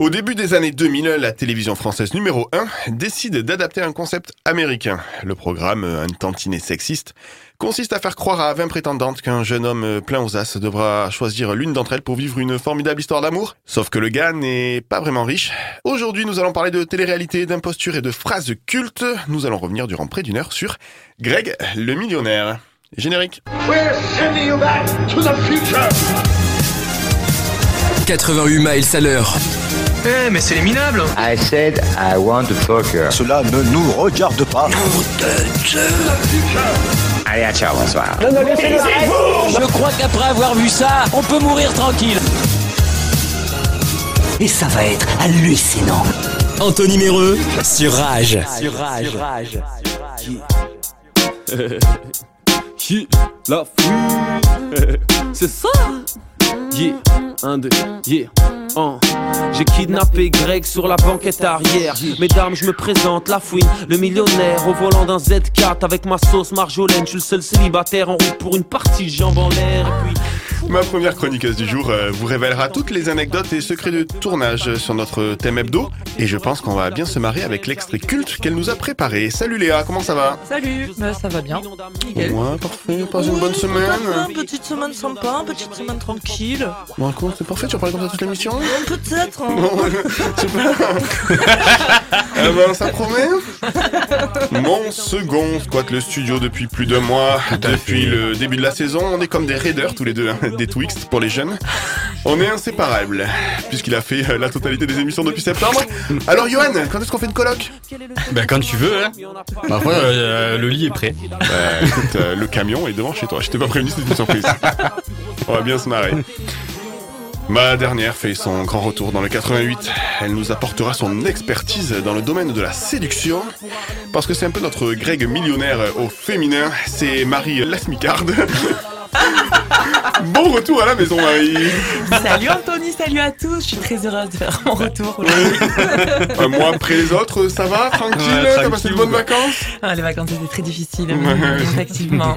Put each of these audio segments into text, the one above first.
Au début des années 2000, la télévision française numéro 1 décide d'adapter un concept américain. Le programme, un tantinet sexiste, consiste à faire croire à 20 prétendantes qu'un jeune homme plein aux as devra choisir l'une d'entre elles pour vivre une formidable histoire d'amour. Sauf que le gars n'est pas vraiment riche. Aujourd'hui, nous allons parler de télé-réalité, d'imposture et de phrases cultes. Nous allons revenir durant près d'une heure sur Greg le millionnaire. Générique. We're sending you back to the future. 88 miles à l'heure. Eh, mais c'est les minables I said I want to fuck her. Cela ne nous regarde pas. Allez, à ciao, bonsoir. Je crois qu'après avoir vu ça, on peut mourir tranquille. Et ça va être hallucinant. Anthony Méreux sur Rage. Sur rage. rage. Yeah, la fouille, c'est ça. Yeah, un, deux, yeah. Un. J'ai kidnappé Greg sur la banquette arrière. Mesdames, je me présente, la fouine, le millionnaire au volant d'un Z4 avec ma sauce marjolaine. Je suis le seul célibataire en route pour une partie jambes en l'air. Et puis. Ma première chroniqueuse du jour euh, vous révélera toutes les anecdotes et secrets de tournage sur notre thème hebdo. Et je pense qu'on va bien se marrer avec l'extrait culte qu'elle nous a préparé. Salut Léa, comment ça va? Salut, bah, ça va bien. Ouais, parfait. Passe une bonne semaine. Une petite semaine sympa, une petite semaine tranquille. Bon, c'est parfait, tu vas parler comme ça toute l'émission? Peut-être. hein. Eh ben, ça promet. Mon second squatte le studio depuis plus d'un mois. Depuis le début de la saison, on est comme des raiders tous les deux, hein, des Twixt pour les jeunes. On est inséparables, puisqu'il a fait euh, la totalité des émissions depuis septembre. Alors, Johan, quand est-ce qu'on fait une coloc Ben quand tu veux, hein. Parfois, euh, le lit est prêt. Bah, écoute, euh, le camion est devant chez toi. Je t'ai pas prévenu, c'était une surprise. On va bien se marrer. Ma dernière fait son grand retour dans le 88. Elle nous apportera son expertise dans le domaine de la séduction. Parce que c'est un peu notre Greg millionnaire au féminin. C'est Marie Lasmicarde. bon retour à la maison, Marie. Salut Anthony, salut à tous. Je suis très heureuse de faire mon retour. Un mois après les autres, ça va Tranquille Ouais, T'as passé de bonnes vacances Ah, les vacances étaient très difficiles, Ouais. effectivement.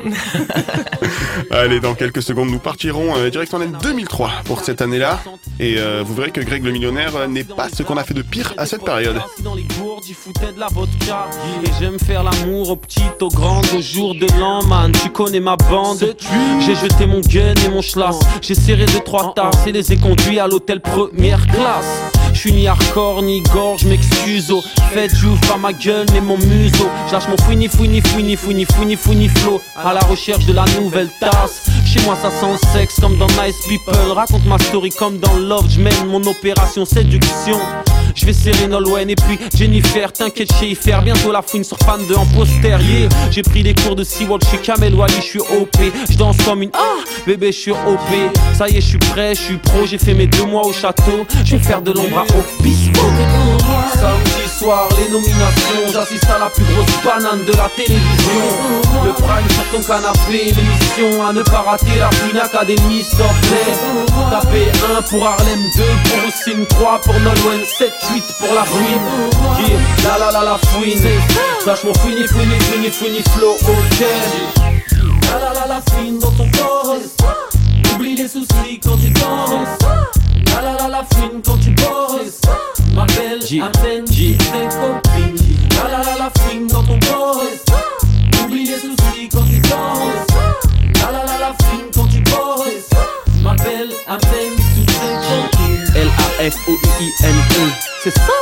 Allez, dans quelques secondes, nous partirons euh, direction l'année 2003 pour cette année-là. Et euh, vous verrez que Greg le millionnaire euh, n'est pas ce qu'on a fait de pire à cette période. Assis dans les gourdes, j'y foutais de la vodka. Et j'aime faire l'amour aux petites, aux grandes, au jour de l'an, man. Tu connais ma bande. J'ai jeté mon gun et mon schlass. J'ai serré deux, trois tasses et les ai conduits à l'hôtel première classe. Je suis ni hardcore ni gorge, m'excuse au fait j'ouvre pas ma gueule mais mon museau. Je lâche mon fouini fouini fouini fouini fouini fouini flow à la recherche de la nouvelle tasse. Chez moi ça sent le sexe comme dans Nice People. Raconte ma story comme dans Love, je mène mon opération séduction. Je vais serrer Nolwenn et puis Jennifer, t'inquiète chez Ifer, bientôt la fouine sur fan de en postérieur. J'ai pris des cours de Seawalk chez Kamel Wally, je suis OP. Je danse comme une ah bébé, je suis OP. Ça y est, je suis prêt, je suis pro, j'ai fait mes deux mois au château. Je vais faire de l'ombre à Obispo. Samedi soir, les nominations, j'assiste à la plus grosse banane de la télévision. Le prime sur ton canapé, l'émission à ne pas rater, la Fouine Academy, s'il. Tapez 1 pour Harlem 2, pour Ossine 3, pour Nolwenn 7, 8 pour la fouine. Yeah, la la la la fouine. Lâche mon fouini, fouini, fouini, fouini, flow, ok. La la la la fouine dans ton corps. Oublie les soucis quand tu danses. La la la la fouine quand tu bosses. Ma belle, peine tes copines. La la la la fouine dans ton corps. Oublie les soucis quand tu danses. La la la la fouine quand tu bosses. Ma belle, tes copines. L-A-F-O-U-I-N-E, c'est ça?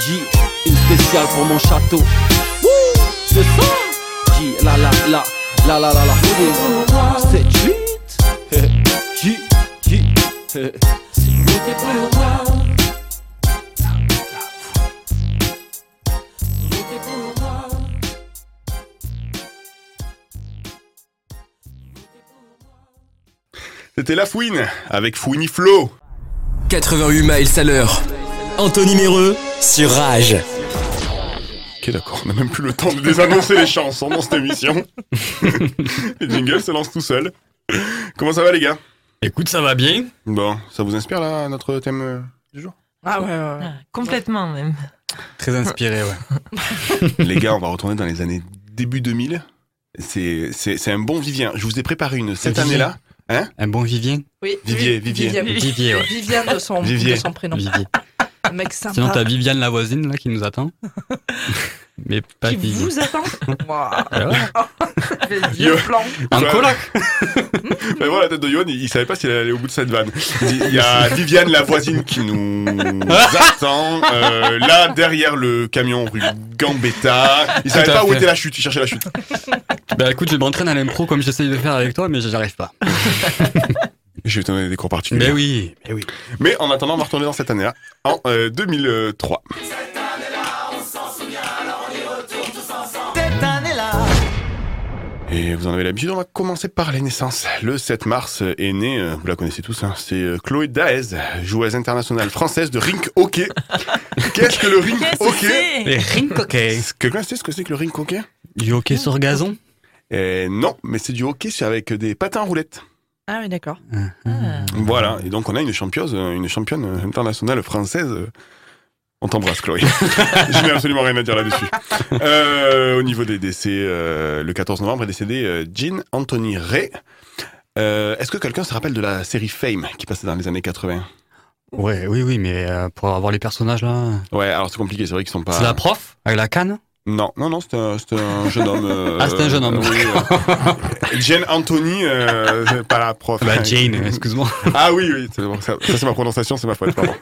J, une spéciale pour mon château. Wouh, c'est ça? J, la la la, la la la la fouine. 7, 8. J, J. Moi. C'était La Fouine avec Fouini Flo. 88 miles à l'heure. Anthony Méreux sur Rage. Ok, d'accord, on n'a même plus le temps de désannoncer les chansons dans cette émission. les jingles se lancent tout seuls. Comment ça va, les gars? Écoute, ça va bien. Bon, ça vous inspire, là, notre thème euh, du jour? Ah ouais, ouais, ouais. Ah, complètement même. Très inspiré, ouais. Les gars, on va retourner dans les années début 2000. C'est c'est- c'est un bon vivien. Je vous ai préparé une cette année-là. Hein? Un bon Vivien? Oui, Vivier, Vivier. oui. Vivier, ouais. De son, Vivier. de son prénom. Vivier. Un mec sympa. Sinon, t'as Viviane la voisine là qui nous attend. Mais pas qui Vivi. vous attend Waouh. Ah Yo. plan. En Ouais. coloc Mais voilà la tête de Yohan, il, il savait pas s'il allait aller au bout de cette vanne. Il dit, Il y a Viviane, la voisine, qui nous attend, euh, là, derrière le camion rue Gambetta. Il savait Tout à pas où fait. était la chute, il cherchait la chute. Bah écoute, je m'entraîne à l'impro comme j'essaye de faire avec toi, mais j'y arrive pas. Je vais te donner des cours particuliers. Mais oui, mais oui. Mais en attendant, on va retourner dans cette année-là, en euh, 2003. Et vous en avez l'habitude, on va commencer par les naissances. Le 7 mars est née, euh, vous la connaissez tous, hein, c'est euh, Chloé Daez, joueuse internationale française de rink hockey. Qu'est-ce que le rink Qu'est-ce que hockey c'est? Ring hockey. Est-ce que vous savez ce que c'est que le rink hockey? Du hockey sur gazon? Eh, Non, mais c'est du hockey c'est avec des patins à roulettes. Ah oui, d'accord. Ah, Ah. Voilà, et donc on a une championne, une championne internationale française. On t'embrasse, Chloé. Je n'ai absolument rien à dire là-dessus. Euh, au niveau des décès, euh, le 14 novembre est décédé euh, Jean Anthony Ray. Euh, Est-ce que quelqu'un se rappelle de la série Fame qui passait dans les années 80 Ouais, oui, oui, mais euh, pour avoir les personnages là. Ouais, alors c'est compliqué, c'est vrai qu'ils sont pas. C'est la prof avec la canne? Non, non, non, c'était un, jeune homme. euh, Ah, c'était un jeune homme. oui, euh, Jane Anthony, euh, c'est pas la prof. Bah Jane, excuse-moi. Ah oui, oui, c'est bon, ça, ça, c'est ma prononciation, c'est ma faute, pardon.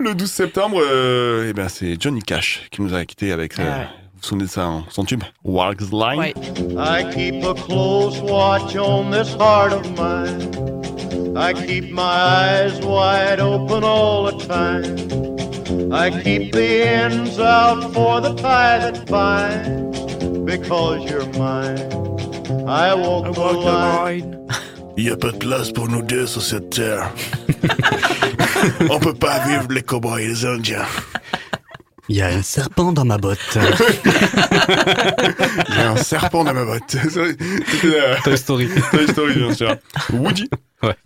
Le 12 septembre, euh, eh ben, c'est Johnny Cash qui nous a quittés avec, euh, Ah vous vous souvenez de ça, hein, son tube, Walks Line? Ouais. I keep a close watch on this heart of mine. I keep my eyes wide open all the time. I keep the ends out for the tie that binds. Because you're mine. I walk, the, line. Il n'y a pas de place pour nous deux sur cette terre. On peut pas vivre les cowboys et les indiens. Il y a un serpent dans ma botte. Il y a un serpent dans ma botte. Toy Story. Toy Story, bien sûr. Woody. Ouais.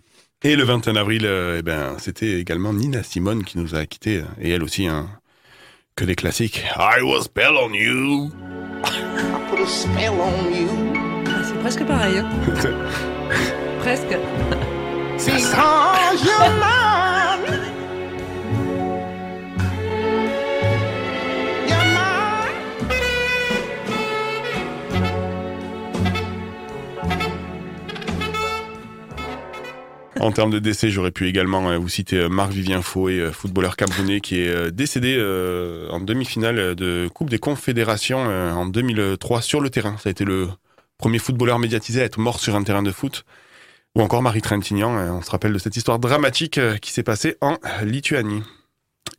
Et le 21 avril, euh, eh ben, c'était également Nina Simone qui nous a quittés. euh, Et elle aussi, hein, que des classiques. I was spell on you. Ah, C'est presque pareil. hein. presque. Because you're mine. En termes de décès, j'aurais pu également euh, vous citer euh, Marc-Vivien Fouet, euh, footballeur camerounais, qui est décédé en demi-finale de Coupe des Confédérations en 2003 sur le terrain. Ça a été le premier footballeur médiatisé à être mort sur un terrain de foot. Ou encore Marie Trintignant, on se rappelle de cette histoire dramatique qui s'est passée en Lituanie.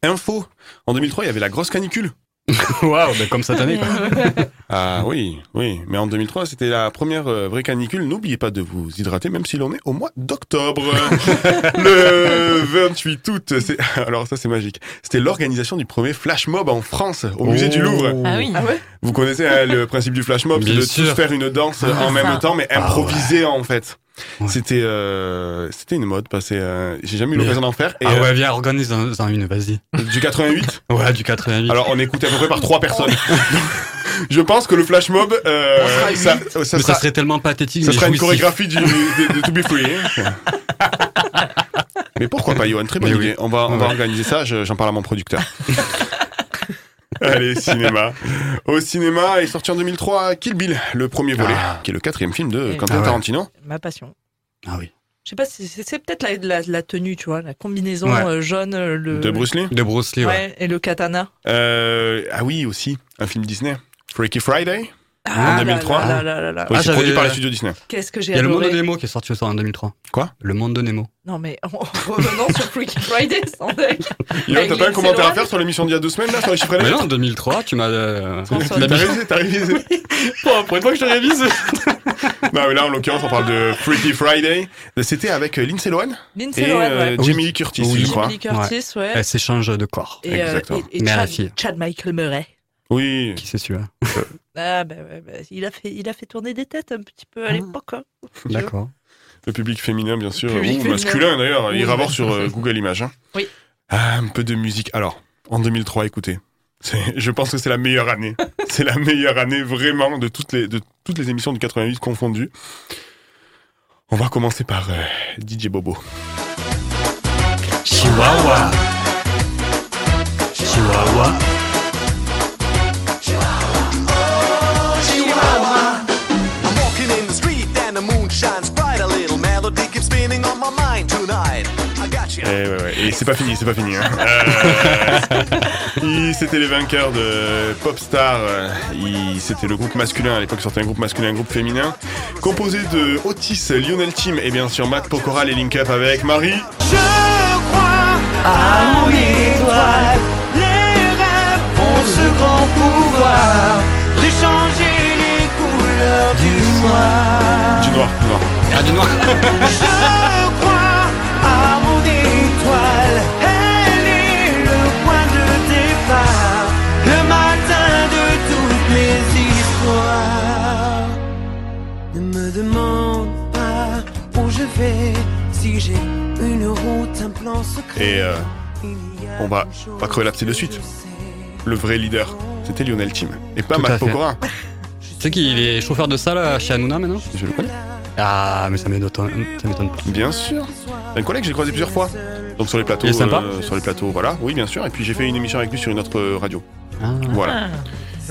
Info, en 2003, il y avait la grosse canicule. Waouh, bah comme cette année quoi. Ah oui, oui. Mais en 2003, c'était la première euh, vraie canicule. N'oubliez pas de vous hydrater, même si l'on est au mois d'octobre. le 28 août, c'est... alors ça c'est magique. C'était l'organisation du premier flash mob en France, au musée du Louvre. Ah oui. Ah ouais? Vous connaissez hein, le principe du flash mob, c'est de sûr. tous faire une danse Ah, en même ça. temps, mais Ah improvisée en fait. Ouais. C'était, euh, c'était une mode passée. euh, J'ai jamais eu l'occasion d'en faire. Et Ah euh, ouais, viens, organise en, en une, vas-y. du 88. Ouais, du 88. Alors on est écouté à peu près par trois personnes. Je pense que le flash mob, euh, ça, huit. ça mais sera, ça serait tellement pathétique. ça mais sera une chorégraphie du, de, de To Be Free. hein. Mais pourquoi pas, Johan? Très bonne idée. oui. On va, on va organiser ça. je- J'en parle à mon producteur. Allez, cinéma. Au cinéma est sorti en 2003 Kill Bill, le premier volet, Ah. qui est le quatrième film de Quentin Ah ouais. Tarantino. Ma passion. Ah oui. Je sais pas, si c'est peut-être la, la, la tenue, tu vois, la combinaison Ouais. euh, jaune, euh, le. De Bruce Lee. De Bruce Lee, ouais. Ouais, et le katana. Euh, ah oui, aussi, un film Disney. Freaky Friday. Ah, En 2003. là, là, là, là. Oui, Ah, c'est produit par les studios Disney. Qu'est-ce que j'ai Il y a le monde de Nemo qui est sorti aussi en 2003. Quoi? Le monde de Nemo. Non mais en revenant sur Freaky Friday, sans deck. T'as pas un commentaire à faire sur l'émission d'il y a deux semaines, là, sur les chiffres Mais non, en 2003, tu m'as. euh, T'as révisé, t'as révisé. Bon, pour une fois que je te révise. non, mais là, en l'occurrence, on parle de Freaky Friday. C'était avec euh, Lindsay Lohan Lindsay et Lohan, euh, ouais. Jamie Lee Curtis, Oui. je crois. Jamie Lee Curtis, ouais. Elle s'échange de corps. Et, euh, Exactement. et, et Mère et Chad, fille. Chad Michael Murray. Oui. Qui c'est celui-là? Ah, bah, ouais, bah, il, a fait, il a fait tourner des têtes un petit peu à Ah. l'époque. hein. D'accord. Le public féminin, bien sûr. Ou féminin. masculin, d'ailleurs. Oui, Il va voir sur euh, Google Images. hein. Oui. Ah, un peu de musique. Alors, en 2003, écoutez. Je pense que c'est la meilleure année. c'est la meilleure année, vraiment, de toutes les, de toutes les émissions du 88 confondues. On va commencer par euh, DJ Bobo. Chihuahua. C'est pas fini, c'est pas fini. hein. Euh, C'était les vainqueurs de Popstar. euh, C'était le groupe masculin. À l'époque, sortait un groupe masculin, un groupe féminin. Composé de Otis, Lionel Team et bien sûr Matt Pokora, les link up avec Marie. Je crois à mon étoile. Les rêves ont ce grand pouvoir de changer les couleurs du noir. Du noir, noir. Ah, du noir. Pas si j'ai une route, un plan secret. Et euh, on va, crever la de suite. Le vrai leader, c'était Lionel Team. Et pas Matt. Pokora. Tu sais qu'il est chauffeur de salle euh, chez Hanouna maintenant Je le connais. Ah, mais ça m'étonne ça m'étonne pas. Bien sûr. Un collègue que j'ai croisé plusieurs fois. Donc sur les plateaux. Il est sympa euh, sur les plateaux, voilà. Oui, bien sûr. Et puis j'ai fait une émission avec lui sur une autre euh, radio. Ah. Voilà.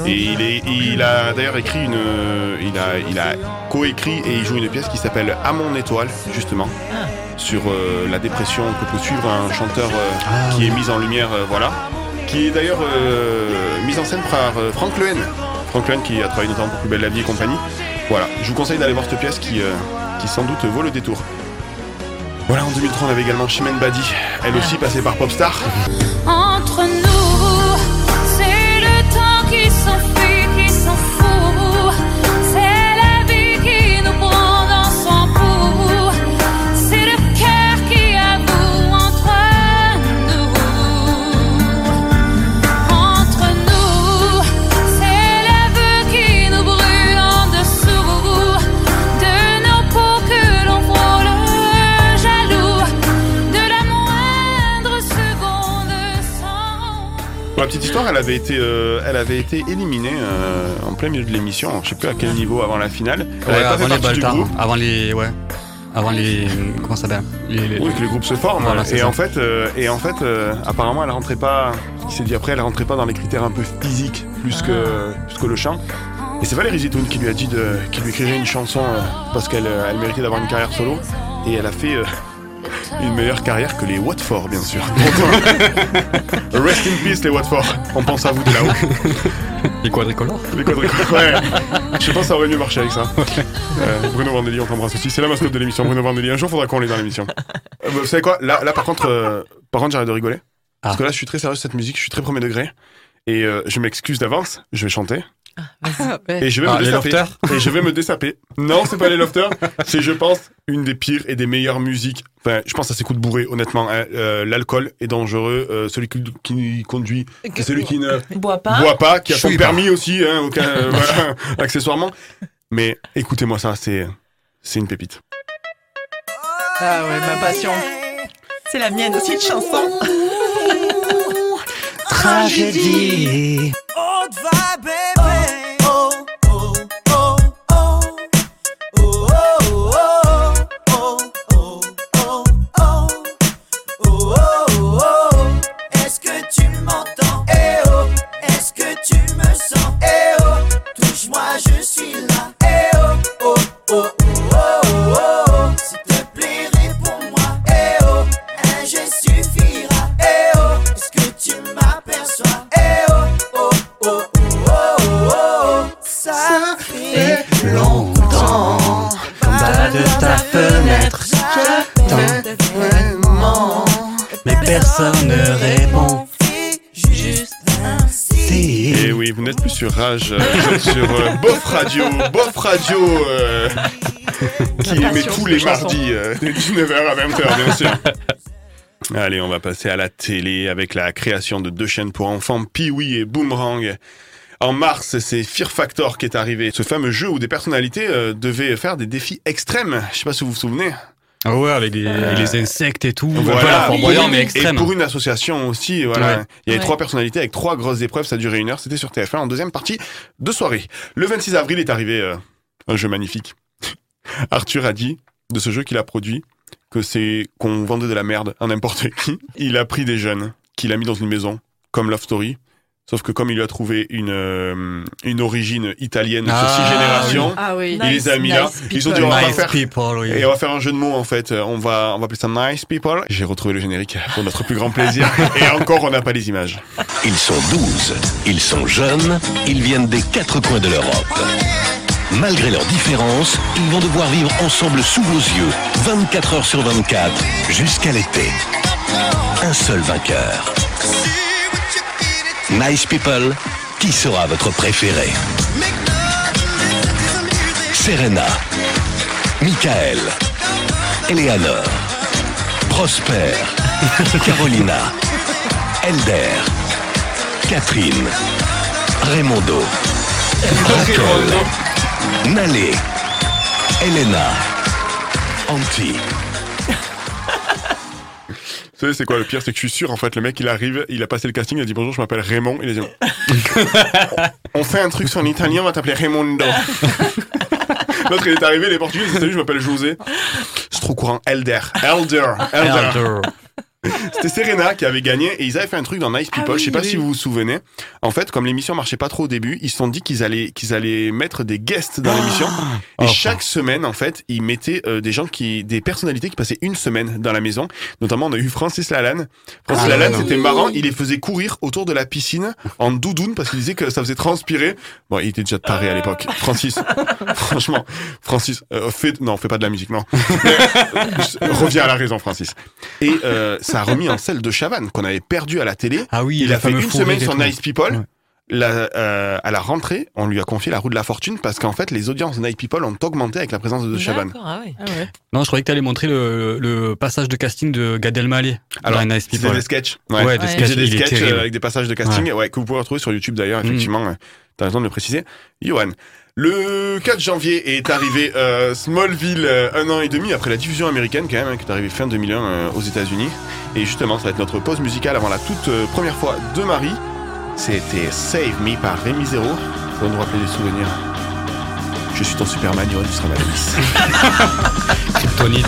Et il, est, il a d'ailleurs écrit une. Il a, il a coécrit et il joue une pièce qui s'appelle À mon étoile, justement. Sur euh, la dépression que peut suivre un chanteur euh, Ah, qui oui. est mis en lumière, euh, voilà. Qui est d'ailleurs euh, mise en scène par euh, Franck Lehen. Franck Lehen qui a travaillé notamment pour Plus belle la vie et compagnie. Voilà. Je vous conseille d'aller voir cette pièce qui, euh, qui sans doute vaut le détour. Voilà, en 2003, on avait également Chimène Badi. Elle aussi passée par Popstar. Entre nous, avait été, euh, elle avait été éliminée euh, en plein milieu de l'émission. Je sais plus à quel niveau avant la finale. Elle Ouais, avait pas avant fait les avant les. Ouais. Avant les. Comment ça s'appelle? Les, les- Oui, que les groupes se forment. Voilà, c'est et, ça. en fait, euh, et en fait, apparemment, elle rentrait pas. Ce qui s'est dit après, elle rentrait pas dans les critères un peu physiques plus que, plus que le chant. Et c'est Valérie Zitoun qui lui a dit de, qui lui écrirait une chanson parce qu'elle elle méritait d'avoir une carrière solo. Et elle a fait une meilleure carrière que les Watford, bien sûr. Rest in peace, les Watford. On pense à vous de là-haut. les quadricolores Les quadricolores, ouais. Je pense que ça aurait mieux marché avec ça. Euh, Bruno Vandelli, on t'embrasse aussi. C'est la mascotte de l'émission, Bruno Vandelli. Un jour, faudra qu'on l'ait dans l'émission. Euh, vous savez quoi? Là, là, par contre, euh, par contre, j'arrête de rigoler. Parce Ah. que là, je suis très sérieux cette musique. Je suis très premier degré. Et je m'excuse d'avance. Je vais chanter. Et je vais Ah, me dessaper. Et je vais me dessaper. Non, c'est pas les lofters. C'est, je pense, une des pires et des meilleures musiques. Enfin, je pense à ces coups de bourré, honnêtement. hein. Euh, L'alcool est dangereux. Euh, celui qui, qui conduit, celui qui ne Bois pas. boit pas, qui a son pas. permis aussi, hein, aucun, euh, voilà, accessoirement. Mais écoutez-moi ça, c'est, c'est une pépite. Ah ouais, ma passion. C'est la mienne aussi de chanson. Tragédie. Vibe, Radio, euh, qui émet tous les mardis euh, de 19h à 20h, bien sûr. Allez, on va passer à la télé avec la création de deux chaînes pour enfants, Pee-Wee et Boomerang. En mars, c'est Fear Factor qui est arrivé. Ce fameux jeu où des personnalités euh, devaient faire des défis extrêmes. Je sais pas si vous vous souvenez. Ah ouais, avec les, avec les insectes et tout. Voilà. Voilà, Boyard, mais Et pour une association aussi, voilà. Ouais. Il y avait Ouais. trois personnalités avec trois grosses épreuves, ça a duré une heure, c'était sur TF1 en deuxième partie de soirée. Le 26 avril est arrivé euh, un jeu magnifique. Arthur a dit de ce jeu qu'il a produit que c'est qu'on vendait de la merde à n'importe qui. Il a pris des jeunes, qu'il a mis dans une maison, comme Love Story, Sauf que comme il lui a trouvé une, euh, une origine italienne de Ah, six générations, Ah oui. il les a mis là. Ils ont dit on va Nice faire people, oui. et on va faire un jeu de mots en fait. On va on va appeler ça Nice People. J'ai retrouvé le générique pour notre plus grand plaisir. et encore on n'a pas les images. Ils sont 12, ils sont jeunes, ils viennent des quatre coins de l'Europe. Malgré leurs différences, ils vont devoir vivre ensemble sous vos yeux, 24 heures sur 24, jusqu'à l'été. Un seul vainqueur. Nice People, qui sera votre préféré? Serena, Michael, Eleanor, Prosper, Carolina, Elder, Catherine, Raymondo, Raquel, Nalé, Elena, Anti. Vous savez, c'est quoi le pire C'est que je suis sûr, en fait, le mec, il arrive, il a passé le casting, il a dit bonjour, je m'appelle Raymond. Il a dit on fait un truc sur l'italien, on va t'appeler Raymondo. L'autre, il est arrivé, les Portugais, il dit salut, je m'appelle José. C'est trop courant. Elder. Elder. Elder. Elder. C'était Serena qui avait gagné et ils avaient fait un truc dans Nice People. Ah oui, je sais pas oui. si vous vous souvenez. En fait, comme l'émission marchait pas trop au début, ils se sont dit qu'ils allaient qu'ils allaient mettre des guests dans l'émission. Et Oh, chaque semaine, en fait, ils mettaient euh, des gens qui, des personnalités qui passaient une semaine dans la maison. Notamment, on a eu Francis Lalanne. Francis Ah, Lalanne, c'était marrant. Il les faisait courir autour de la piscine en doudoune parce qu'il disait que ça faisait transpirer. Bon, il était déjà taré à l'époque. Francis, franchement, Francis, euh, fais, non, fais pas de la musique, non. Euh, reviens à la raison, Francis. Et euh, ça a remis en selle de Chavannes qu'on avait perdu à la télé. Ah oui, Il a fait une semaine sur. Nice People. Ouais. La- euh, à la rentrée, on lui a confié la roue de la fortune parce qu'en fait, les audiences de Night People ont augmenté avec la présence de Chavannes. D'accord, ah ouais. Non, je croyais que tu allais montrer le, le passage de casting de Gad Elmaleh. Alors, dans Nice People. des sketchs. Ouais, des Ouais. Il sketchs. faisait des sketchs euh, avec des passages de casting ouais. que vous pouvez retrouver sur YouTube d'ailleurs, Mm. effectivement. euh, T'as raison de le préciser. Johan. Le 4 janvier est arrivé euh, Smallville euh, un an et demi après la diffusion américaine quand même, hein, qui est arrivée fin 2001 euh, aux États-Unis. Et justement, ça va être notre pause musicale avant la toute euh, première fois de Marie. C'était Save Me par Rémi Zéro. Ça va nous rappeler des souvenirs. Je suis ton Superman, Johan, tu seras ma Lois. Kryptonite.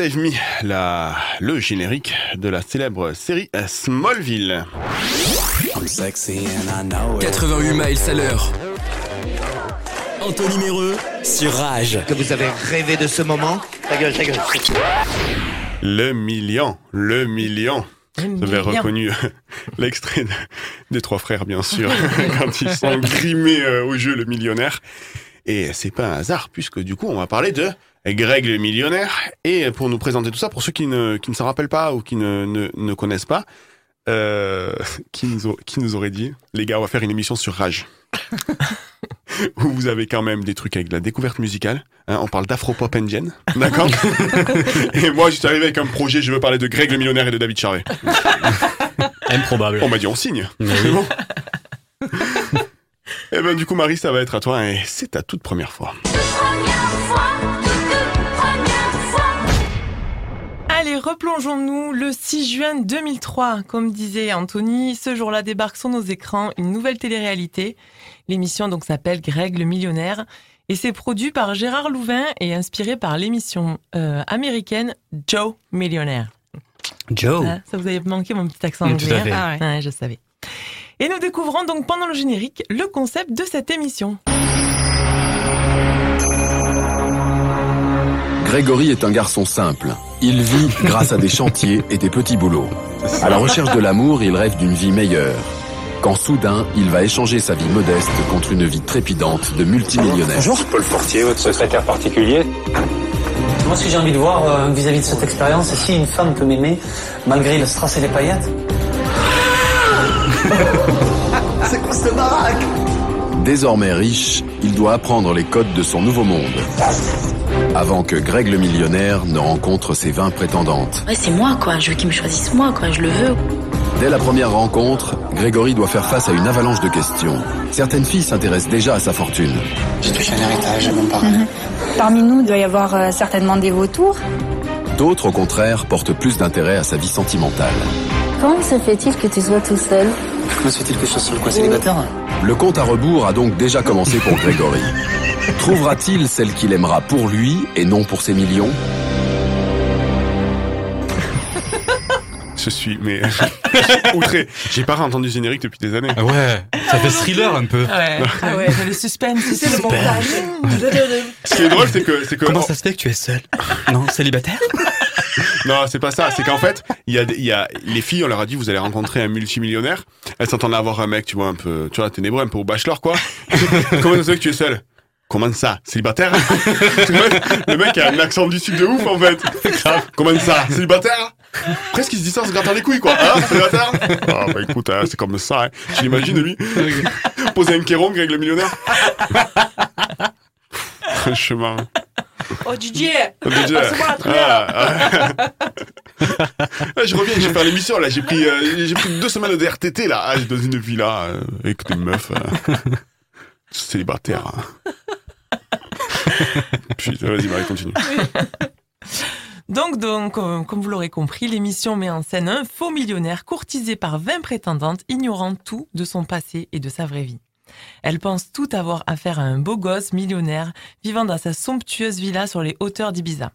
Save Me, la, le générique de la célèbre série Smallville. 88 miles à l'heure. Anthony Méreux sur Rage. Que vous avez rêvé de ce moment? Ta gueule, ta gueule. Le million, le million. Vous avez reconnu l'extrait de- des trois frères, bien sûr, quand ils sont grimés euh, au jeu Le Millionnaire. Et c'est pas un hasard, puisque du coup, on va parler de Greg le Millionnaire. Et pour nous présenter tout ça, pour ceux qui ne, qui ne se rappellent pas ou qui ne, ne, ne connaissent pas, euh, qui, nous a- qui nous aurait dit, les gars, on va faire une émission sur Rage. où vous avez quand même des trucs avec de la découverte musicale. hein, on parle d'Afropop Engine, d'accord Et moi, je suis arrivé avec un projet, je veux parler de Greg le Millionnaire et de David Charvet. Improbable. On m'a dit on signe. Oui. bon. Eh ben du coup Marie, ça va être à toi et c'est ta toute première fois. Allez, replongeons-nous le 6 juin 2003. Comme disait Anthony, ce jour-là débarque sur nos écrans une nouvelle télé-réalité. L'émission donc s'appelle Greg le millionnaire et c'est produit par Gérard Louvain et inspiré par l'émission euh, américaine Joe Millionnaire. Joe. Ah, ça vous avait manqué mon petit accent anglais. hein Ouais, je savais. Et nous découvrons donc pendant le générique le concept de cette émission. Grégory est un garçon simple. Il vit grâce à des chantiers et des petits boulots. À la recherche de l'amour, il rêve d'une vie meilleure. Quand soudain, il va échanger sa vie modeste contre une vie trépidante de multimillionnaire. Bonjour. Paul Fortier, votre secrétaire particulier. Moi, ce que j'ai envie de voir euh, vis-à-vis de cette expérience, c'est si une femme peut m'aimer malgré le strass et les paillettes? C'est quoi cette baraque Désormais riche, il doit apprendre les codes de son nouveau monde. Avant que Greg le millionnaire ne rencontre ses 20 prétendantes. Ouais, c'est moi, quoi. Je veux qu'il me choisisse moi, quoi. Je le veux. Dès la première rencontre, Grégory doit faire face à une avalanche de questions. Certaines filles s'intéressent déjà à sa fortune. J'ai touché un héritage à mon parrain. Mhm. Parmi nous, il doit y avoir euh, certainement des vautours. D'autres, au contraire, portent plus d'intérêt à sa vie sentimentale. Comment se fait-il que tu sois tout seul Comment se fait-il que je sois sur le coin célibataire Le compte à rebours a donc déjà commencé pour Grégory. Trouvera-t-il celle qu'il aimera pour lui et non pour ses millions Je suis mais outré. J'ai pas entendu le générique depuis des années. Ah ouais, ça fait thriller un peu. Ouais, ah ouais, le suspense, c'est le montage. Ce qui est drôle, c'est que c'est que Comment ça se fait que tu es seul Non, célibataire Non, c'est pas ça. C'est qu'en fait, il y a, y a les filles, on leur a dit, vous allez rencontrer un multimillionnaire. Elles s'entendent à avoir un mec, tu vois, un peu, tu vois, ténébreux, un peu au bachelor, quoi. Comment ça se fait que tu es seul Comment ça? Célibataire? Le, mec, a un accent du sud de ouf, en fait. Comment ça? Célibataire? Presque il se dit ça en se grattant les couilles, quoi. Hein Célibataire? Ah, bah écoute, hein, c'est comme ça. Hein. Tu l'imagines, lui? Poser un kéron avec le millionnaire? Franchement. Oh Didier Oh, Didier. Passe-moi la truelle. Ah, ah. Je reviens, je vais faire l'émission là. J'ai pris, euh, j'ai pris deux semaines de RTT là. Ah, dans une villa euh, avec des meufs euh, célibataires. hein. Putain, vas-y, Marie, continue. Donc, donc euh, comme vous l'aurez compris, l'émission met en scène un faux millionnaire courtisé par 20 prétendantes, ignorant tout de son passé et de sa vraie vie. Elle pense tout avoir affaire à un beau gosse millionnaire vivant dans sa somptueuse villa sur les hauteurs d'Ibiza.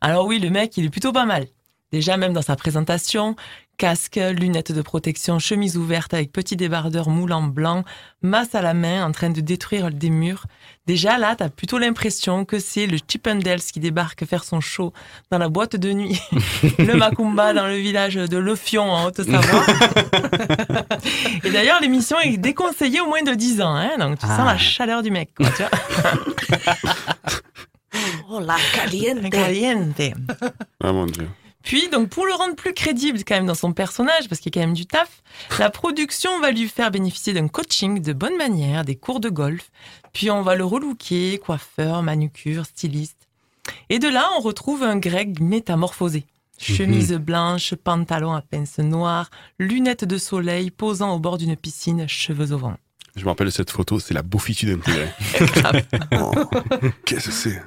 Alors oui, le mec, il est plutôt pas mal. Déjà, même dans sa présentation, casque, lunettes de protection, chemise ouverte avec petit débardeur moulant blanc, masse à la main en train de détruire des murs. Déjà là, t'as plutôt l'impression que c'est le Chippendales qui débarque faire son show dans la boîte de nuit, le Macumba dans le village de Lefion en Haute-Savoie. Et d'ailleurs, l'émission est déconseillée au moins de 10 ans, hein, donc tu sens Ah. la chaleur du mec, quoi, tu vois. Oh la caliente. Caliente. Ah mon dieu. Puis, donc, pour le rendre plus crédible quand même dans son personnage, parce qu'il y a quand même du taf, la production va lui faire bénéficier d'un coaching de bonne manière, des cours de golf. Puis, on va le relooker, coiffeur, manucure, styliste. Et de là, on retrouve un Greg métamorphosé. Chemise blanche, pantalon à pince noire, lunettes de soleil, posant au bord d'une piscine, cheveux au vent. Je me rappelle de cette photo, c'est la beaufitude intégrée. Oh, Qu'est-ce que c'est?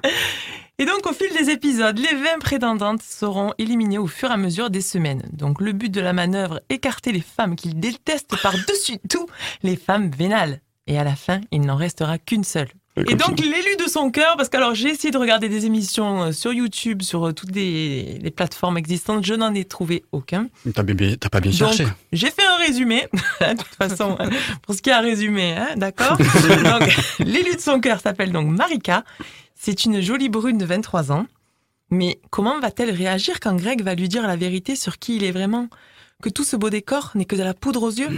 Et donc, au fil des épisodes, les 20 prétendantes seront éliminées au fur et à mesure des semaines. Donc, le but de la manœuvre, écarter les femmes qu'il déteste par-dessus tout, les femmes vénales. Et à la fin, il n'en restera qu'une seule. Et donc l'élu de son cœur, parce que alors j'ai essayé de regarder des émissions euh, sur YouTube, sur euh, toutes les, les plateformes existantes, je n'en ai trouvé aucun. T'as bien- t'as pas bien Donc, cherché. j'ai fait un résumé, de toute façon, hein, pour ce qui est à résumer, hein, d'accord Donc, l'élu de son cœur s'appelle donc Marika. C'est une jolie brune de 23 ans. Mais comment va-t-elle réagir quand Greg va lui dire la vérité sur qui il est vraiment? Que tout ce beau décor n'est que de la poudre aux yeux?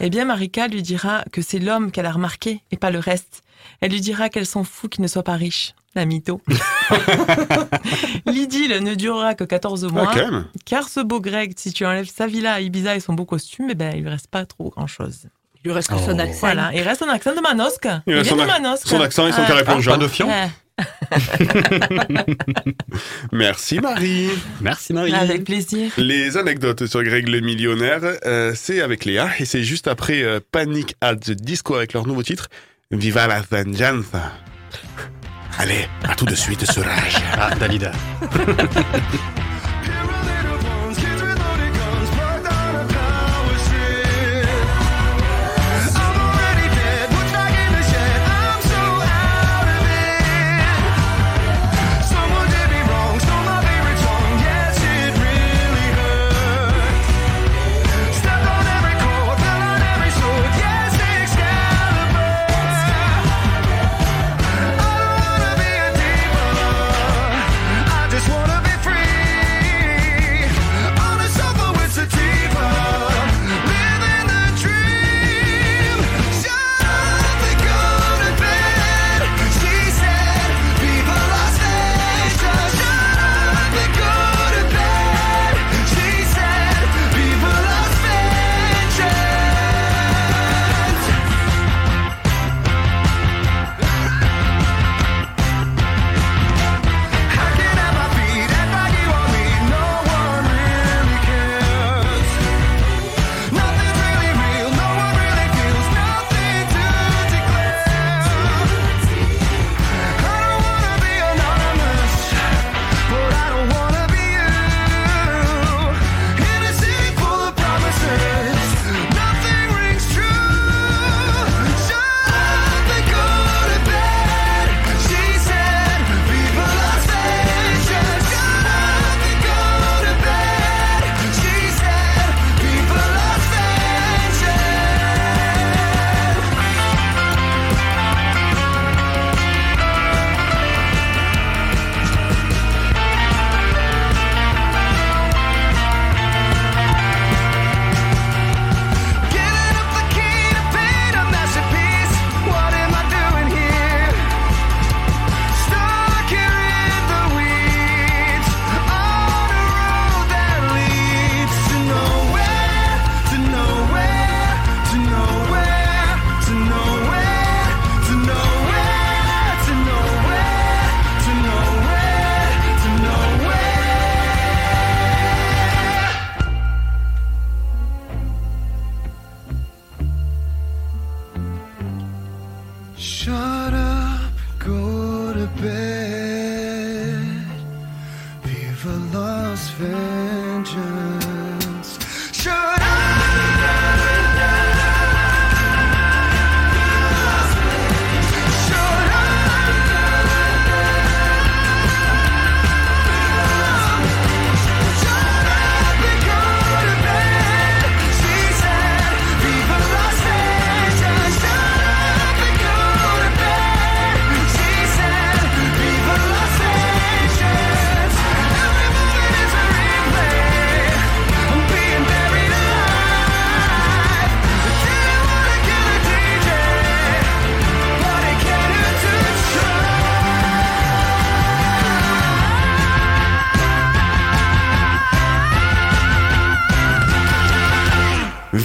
Eh bien, Marika lui dira que c'est l'homme qu'elle a remarqué et pas le reste. Elle lui dira qu'elle s'en fout qu'il ne soit pas riche. La mytho. L'idylle ne durera que 14 mois. Ah, quand même. Car ce beau Greg, si tu enlèves sa villa à Ibiza et son beau costume, eh ben, il lui reste pas trop grand chose. Il lui reste que son accent. Voilà, il reste son accent de Manosque. Il Il, reste son de ac- Manosque. son accent et son carré plongeon. Pas de fion Ouais. Merci Marie. Merci Marie. Avec plaisir. Les anecdotes sur Greg le millionnaire, euh, c'est avec Léa et c'est juste après euh, Panic at the Disco avec leur nouveau titre Viva la venganza. Allez, à tout de suite sur Rage. Ah, Dalida.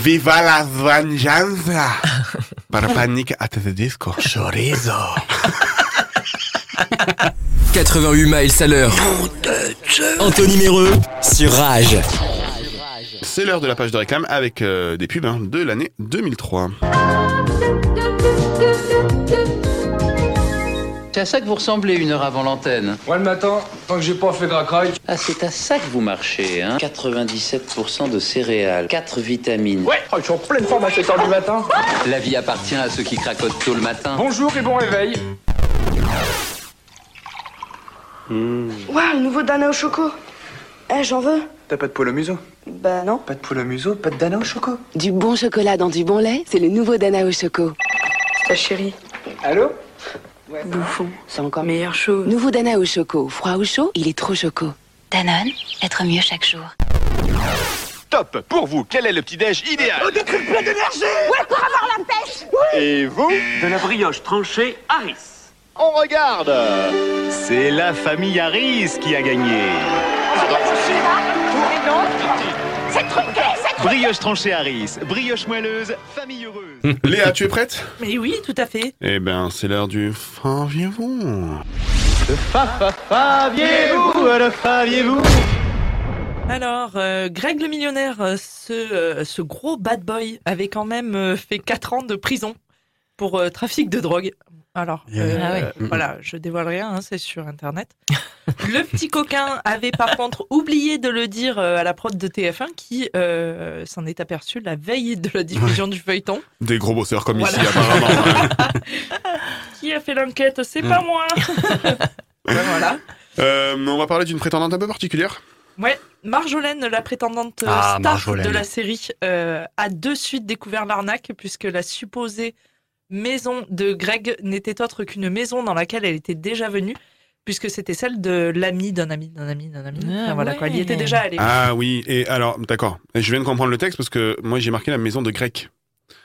Viva la venganza par Panic at the Disco. Chorizo. 88 miles à l'heure. Anthony Méreux sur Rage. C'est l'heure de la page de réclame avec euh, des pubs hein, de l'année 2003. C'est à ça que vous ressemblez une heure avant l'antenne. Ouais, le matin, tant que j'ai pas fait crac Ah, c'est à ça que vous marchez, hein 97% de céréales, 4 vitamines. Ouais, oh, je suis en pleine forme à 7 heures du matin. La vie appartient à ceux qui cracotent tôt le matin. Bonjour et bon réveil. Waouh, le nouveau Dana au choco. Eh, j'en veux. T'as pas de poil au museau? Bah non. Pas de poil au museau, pas de dana au choco Du bon chocolat dans du bon lait, c'est le nouveau Dana au choco. C'est ta chérie. Allô? Bouffon, c'est encore meilleure chose. Nouveau Dana au choco, froid ou chaud, il est trop choco. Danone, être mieux chaque jour. Top. Pour vous, quel est le petit-déj idéal? Oh, des trucs pleins d'énergie! Ouais, pour avoir la pêche! Et vous? De la brioche tranchée Harris. On regarde. C'est la famille Harris qui a gagné. C'est Brioche tranchée Harris, brioche moelleuse, famille heureuse. Léa, tu es prête? Mais oui, tout à fait. Eh ben, c'est l'heure du Faviez-vous Le fa fa faviez-vous, le faviez-vous Alors, euh, Greg le millionnaire, euh, ce, euh, ce gros bad boy, avait quand même euh, fait 4 ans de prison pour euh, trafic de drogue. Alors, euh, Ah ouais. euh, voilà, je dévoile rien, hein, c'est sur Internet. le petit coquin avait par contre oublié de le dire euh, à la prod de TF1 qui euh, s'en est aperçu la veille de la diffusion du feuilleton. Des gros bosseurs comme Voilà. ici, apparemment. Qui a fait l'enquête C'est pas Mm. moi Ben voilà. Euh, on va parler d'une prétendante un peu particulière. Ouais, Marjolaine, la prétendante Ah, star Marjolaine. de la série, a de suite découvert l'arnaque puisque la supposée maison de Greg n'était autre qu'une maison dans laquelle elle était déjà venue puisque c'était celle de l'ami d'un ami d'un ami d'un ami. Ah Enfin, voilà quoi, elle y était déjà allée. Ah oui, et alors, d'accord. Je viens de comprendre le texte parce que moi j'ai marqué la maison de grec.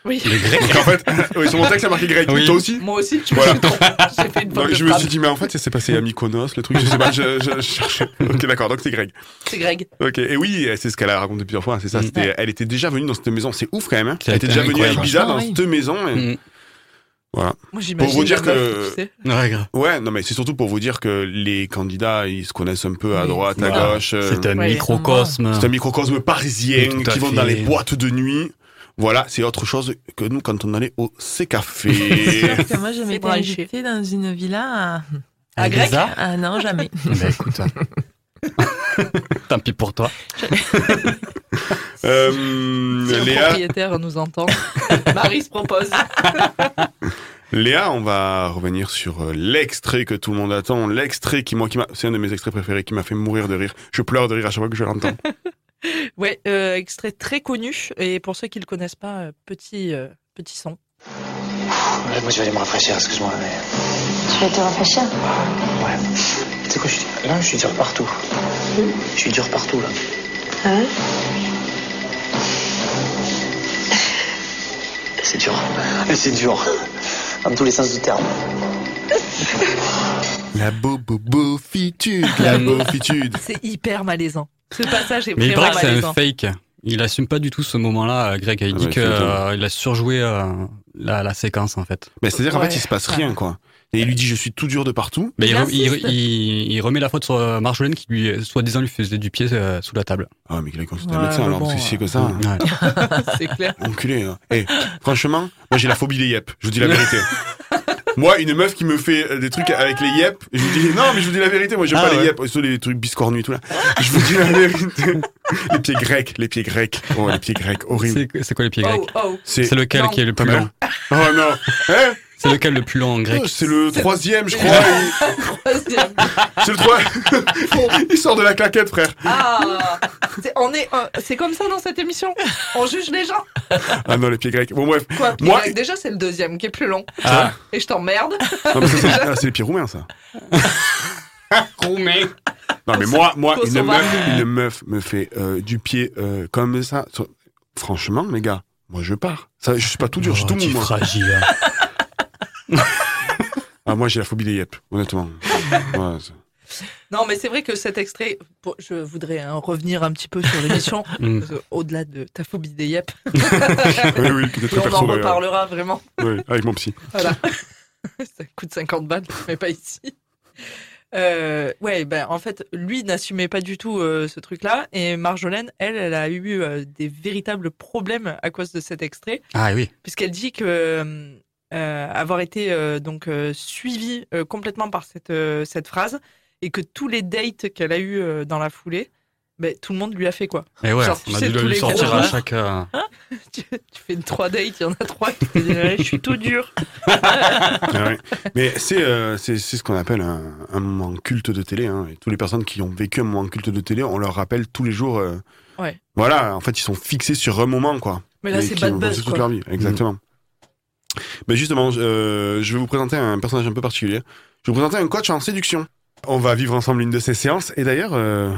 Oui. Les Grecs Donc en fait, oui, sur mon texte, il y a marqué grec. Oui. Toi aussi Moi aussi, tu Voilà. me suis trompée. J'ai fait une Donc, faute de je me suis dit, mais en fait, ça s'est passé à Mykonos, le truc, je sais pas, je, je- je cherchais. Ok, d'accord, donc c'est grec. C'est Greg. Ok, et oui, c'est ce qu'elle a raconté plusieurs fois, c'est ça. c'était- Elle était déjà venue dans cette maison, c'est ouf quand même. hein. Ça Elle était déjà venue à. Ibiza dans cette maison. et- Mm. Voilà. Moi, j'imagine Pour vous dire que. tu sais. Ouais, non, mais c'est surtout pour vous dire que les candidats, ils se connaissent un peu à droite, à gauche. euh, C'est un Ouais, microcosme. C'est un microcosme parisien à qui vont dans les boîtes de nuit. Voilà, c'est autre chose que nous quand on allait au C-Café. Sauf que moi, branché. invitée dans une villa à... À Grec Ibiza Ah non, jamais. Ben, écoute. Tant pis pour toi. Euh, Si Léa, propriétaire nous entend, Marie se propose. Léa, on va revenir sur euh, l'extrait que tout le monde attend. L'extrait qui, moi, qui m'a, c'est un de mes extraits préférés qui m'a fait mourir de rire. Je pleure de rire à chaque fois que je l'entends. Ouais, euh, extrait très connu. Et pour ceux qui le connaissent pas, petit, euh, petit son. Ouais, moi je vais aller me rafraîchir, excuse-moi, mais. Tu vas te rafraîchir? Ouais. Sais quoi, je suis... là, je suis dur partout. Je suis dur partout, là. Ah ouais C'est dur. C'est dur. Dans tous les sens du terme. La bobofitude, la bofitude. C'est hyper malaisant. Ce passage est Mais il vraiment paraît que c'est un malaisant. fake. Il assume pas du tout ce moment-là, Greg. Il Ah dit ouais, qu'il étonnant. a surjoué euh, la, la séquence, en fait. Mais c'est-à-dire, en Ouais. fait, il se passe rien, quoi. Et il lui dit, je suis tout dur de partout. Mais il, Il re- il- il- il remet la faute sur euh, Marjolaine qui, lui, soi-disant, lui faisait du pied euh, sous la table. Ah, mais qu'il a consulté un Ouais, médecin, alors, bon, parce que c'est que ça. hein. C'est clair. Enculé. Hein. Eh, franchement, moi j'ai la phobie des yep. Je vous dis la vérité. moi, une meuf qui me fait euh, des trucs avec les yep, je vous dis non, mais je vous dis la vérité. Moi, j'aime Ah pas les yep, surtout les trucs biscornus et tout là. Je vous dis la vérité. les pieds grecs, les pieds grecs. Oh, les pieds grecs, horrible. C'est quoi les pieds grecs? Oh, oh. C'est lequel Non. qui est le pas plus mal. long Oh non. Hein? C'est lequel le plus long en grec Oh, C'est le troisième, je crois. Troisième. C'est le trois. Il sort de la claquette, frère. Ah, c'est, on est, euh, c'est comme ça dans cette émission. On juge les gens. Ah non, les pieds grecs. Bon bref. Quoi pied Moi- grec, Déjà, c'est le deuxième qui est plus long. Ah. Et je t'emmerde. Non, mais ça, c'est ah, c'est les pieds roumains, ça. Roumain. Non, mais moi, moi, une meuf, une meuf me fait euh, du pied euh, comme ça. Franchement, les gars, moi je pars. Ça, je suis pas tout dur, je suis Oh, tout tu es mou. moi. fragile. Ah, moi j'ai la phobie des yep, honnêtement. Ouais, Non, mais c'est vrai que cet extrait, je voudrais hein, revenir un petit peu sur l'émission, Mm. au-delà de ta phobie des yep, oui, oui, très on en reparlera vraiment. Oui, avec mon psy. Voilà. Ça coûte 50 balles, mais pas ici. Euh, ouais, ben en fait, lui n'assumait pas du tout euh, ce truc-là, et Marjolaine, elle, elle a eu euh, des véritables problèmes à cause de cet extrait, Ah oui. puisqu'elle dit que euh, avoir été euh, donc euh, suivie euh, complètement par cette, euh, cette phrase et que tous les dates qu'elle a eu euh, dans la foulée, ben, tout le monde lui a fait quoi. Et ouais, Genre, on a sais, dû lui sortir gros- à chaque. euh, tu, tu fais trois dates, il y en a trois qui te disent Ouais, je suis tout dur. Ah ouais. Mais c'est euh, ce qu'on appelle un, un moment culte de télé. Hein. Et toutes les personnes qui ont vécu un moment culte de télé, on leur rappelle tous les jours. euh, Ouais. Voilà, en fait, ils sont fixés sur un moment, quoi. Mais là, c'est bad buzz, toute quoi. leur vie. Exactement. Mais justement, euh, je vais vous présenter un personnage un peu particulier. Je vais vous présenter un coach en séduction. On va vivre ensemble une de ces séances. Et d'ailleurs, euh,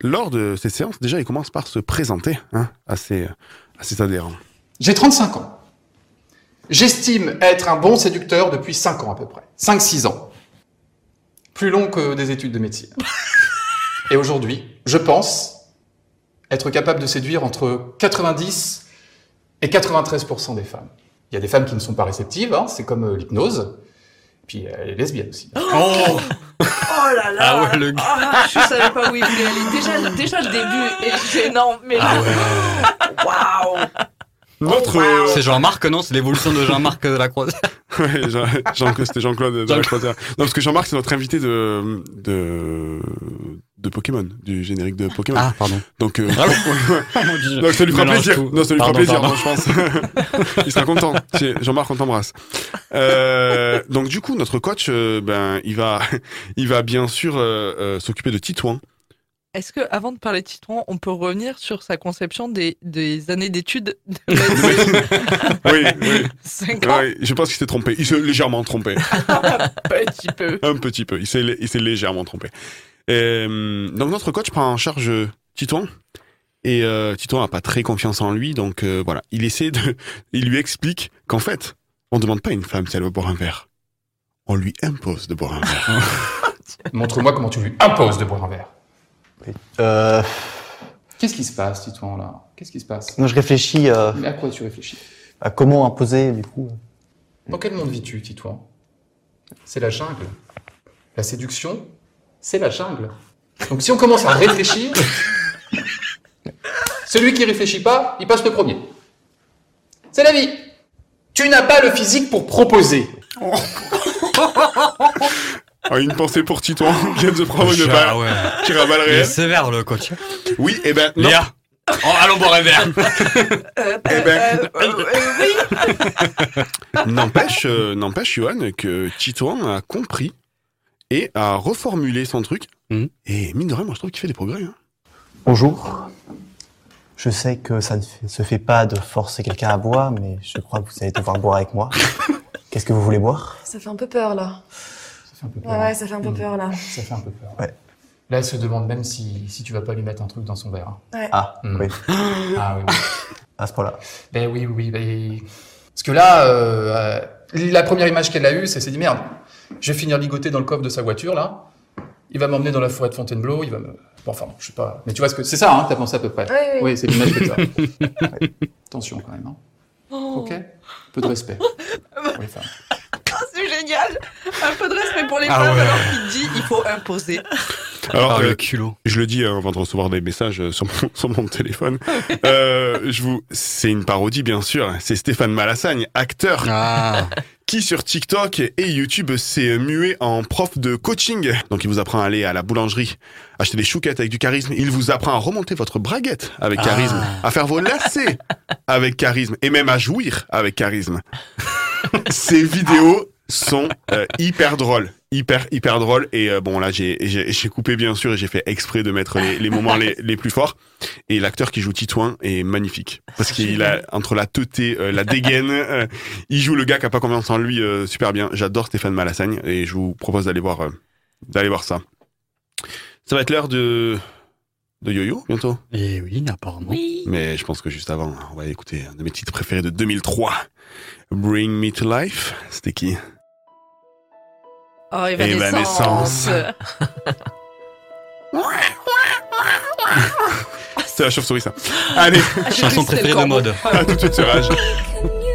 lors de ces séances, déjà, il commence par se présenter hein, à, ses, à ses adhérents. J'ai 35 ans. J'estime être un bon séducteur depuis 5 ans à peu près. 5-6 ans. Plus long que des études de médecine. Et aujourd'hui, je pense être capable de séduire entre 90 et 93% des femmes. Il y a des femmes qui ne sont pas réceptives, hein, c'est comme euh, l'hypnose. Puis euh, elle est lesbienne aussi. Oh Oh là là Ah ouais, le gars. Ah, Je savais pas où il voulait aller. Déjà, déjà le début est gênant, mais là... Waouh Notre. C'est Jean-Marc, non C'est l'évolution de Jean-Marc de la Croisière. Ouais, Jean, Jean- c'était Jean-Claude de la Croisière. Non, parce que Jean-Marc, c'est notre invité de, de, de Pokémon, du générique de Pokémon. Ah, pardon. Donc, euh, Ah ça lui fera Mélange plaisir. tout. Non, ça lui Pardon, fera plaisir, pardon. non, je pense. il sera content. Jean-Marc, on t'embrasse. Euh, donc, du coup, notre coach, euh, ben, il va, il va bien sûr euh, euh, s'occuper de Titouan. Est-ce que, avant de parler de Citron, on peut revenir sur sa conception des, des années d'études de Oui, oui. Cinq ans. Ouais, je pense qu'il s'est trompé. Il s'est légèrement trompé. Petit peu. Un petit peu. Il s'est, il s'est légèrement trompé. Hum, donc notre coach prend en charge euh, Titouan. Et euh, Titouan n'a pas très confiance en lui, donc euh, voilà. Il essaie de, il lui explique qu'en fait, on demande pas à une femme si elle veut boire un verre. On lui impose de boire un verre. Montre-moi comment tu lui imposes de boire un verre. Euh, Qu'est-ce qui se passe, Titouan, là? Qu'est-ce qui se passe? Non, je réfléchis euh, Mais à quoi tu réfléchis? à comment imposer, du coup. Dans quel monde vis-tu, Titouan? C'est la jungle? La séduction, c'est la jungle. Donc si on commence à réfléchir, celui qui réfléchit pas, il passe le premier. C'est la vie. Tu n'as pas le physique pour proposer. Ah, une pensée pour Titouan qui vient de se prendre une Ah balle. ouais. Qui rabat le Il est réel. sévère, le coach. Oui, et ben, non. Léa, oh, allons boire un verre. Eh ben, N'empêche, euh, n'empêche, Johan, que Titouan a compris et a reformulé son truc. Mhm. Et mine de rien, moi, je trouve qu'il fait des progrès. hein. Bonjour. Je sais que ça ne se fait pas de forcer quelqu'un à boire, mais je crois que vous allez devoir boire avec moi. Qu'est-ce que vous voulez boire? Ça fait un peu peur là. Ça fait un peu peur. Ouais, ouais, ça fait un peu Mm. peur là. Ça fait un peu peur. Ouais. Là, elle se demande même si, si tu vas pas lui mettre un truc dans son verre. hein. Ouais. Ah, Mm. oui. Ah oui, oui. À ce point-là. Ben oui, oui, oui. ben- Parce que là, euh, euh, la première image qu'elle a eue, c'est s'est dit merde, je vais finir ligoté dans le coffre de sa voiture là. Il va m'emmener dans la forêt de Fontainebleau. Il va me. Bon, enfin, je sais pas. Mais tu vois ce que c'est ça, hein T'as pensé à peu près. Oui, oui. c'est l'image que t'as. Ouais. Attention quand même. Hein. Ok. Un peu de respect. pour les femmes. Ah, c'est génial Un peu de respect pour les Ah femmes ouais. alors qu'il dit il faut imposer. Alors, Ah, euh, le culot. je le dis hein, avant de recevoir des messages euh, sur mon, sur mon téléphone. Euh, je vous, c'est une parodie bien sûr. C'est Stéphane Malassagne, acteur, Ah. Qui sur TikTok et YouTube s'est mué en prof de coaching. Donc il vous apprend à aller à la boulangerie, acheter des chouquettes avec du charisme. Il vous apprend à remonter votre braguette avec Ah. charisme, à faire vos lacets avec charisme et même à jouir avec charisme. Ces vidéos sont euh, hyper drôles, hyper hyper drôles et euh, bon là j'ai j'ai j'ai coupé bien sûr et j'ai fait exprès de mettre les, les moments les, les plus forts et l'acteur qui joue Titouan est magnifique parce qu'il a entre la teuté, euh, la dégaine, euh, il joue le gars qui a pas confiance en lui euh, super bien. J'adore Stéphane Malassagne et je vous propose d'aller voir euh, d'aller voir ça. Ça va être l'heure de de Yo-Yo bientôt? Et oui, apparemment. Mais je pense que juste avant, on va écouter un de mes titres préférés de 2003. Bring Me to Life. C'était qui? Oh, Evanescence. Evanescence. C'est la chauve-souris ça. Allez, Ah, Chanson préférée de mode. à tout de suite sur Rage.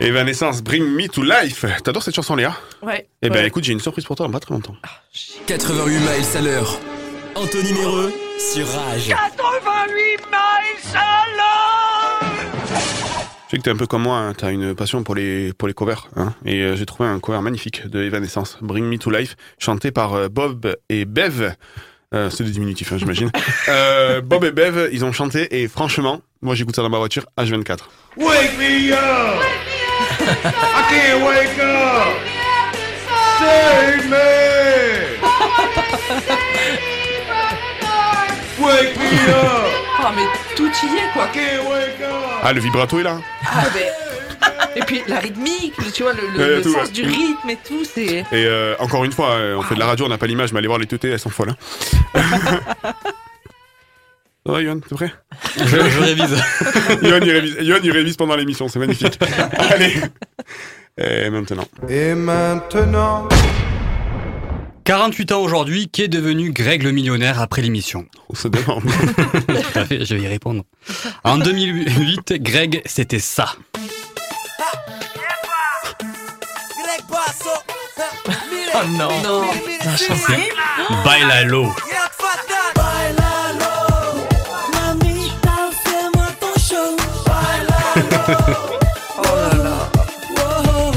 Evanescence, Bring Me to Life. T'adores cette chanson, Léa? Ouais. Eh ben ouais. écoute, j'ai une surprise pour toi dans pas très longtemps. 88 miles à l'heure. Anthony Méreux sur Rage. 88 miles à l'heure Je sais que t'es un peu comme moi, hein, t'as une passion pour les, pour les covers. Hein, et euh, j'ai trouvé un cover magnifique de Evanescence, Bring Me to Life, chanté par euh, Bob et Bev. Euh, c'est des diminutifs, hein, j'imagine. Euh, Bob et Bev, ils ont chanté et franchement, moi j'écoute ça dans ma voiture H24. Wake me up! I can't wake up! Save me! Wake me up! Ah, mais tout y est, quoi. I can't wake up! Ah, le vibrato est là Ah, mais- Et puis la rythmique, tu vois, le, le- Ouais, le tout, sens ouais. du rythme et tout, c'est. Et euh, encore une fois, euh, on fait de la radio, on n'a pas l'image, mais allez voir les TT, elles sont folles. Hein. Ça va, Yohan, t'es prêt Je, je révise. Yohan, il révise. Yohan, il révise pendant l'émission, c'est magnifique. allez Et maintenant. Et maintenant. 48 ans aujourd'hui, qu'est devenu Greg le millionnaire après l'émission On se demande. Tout à fait, je vais y répondre. En 2008, Greg, c'était ça. Oh non. Non. Bailalo.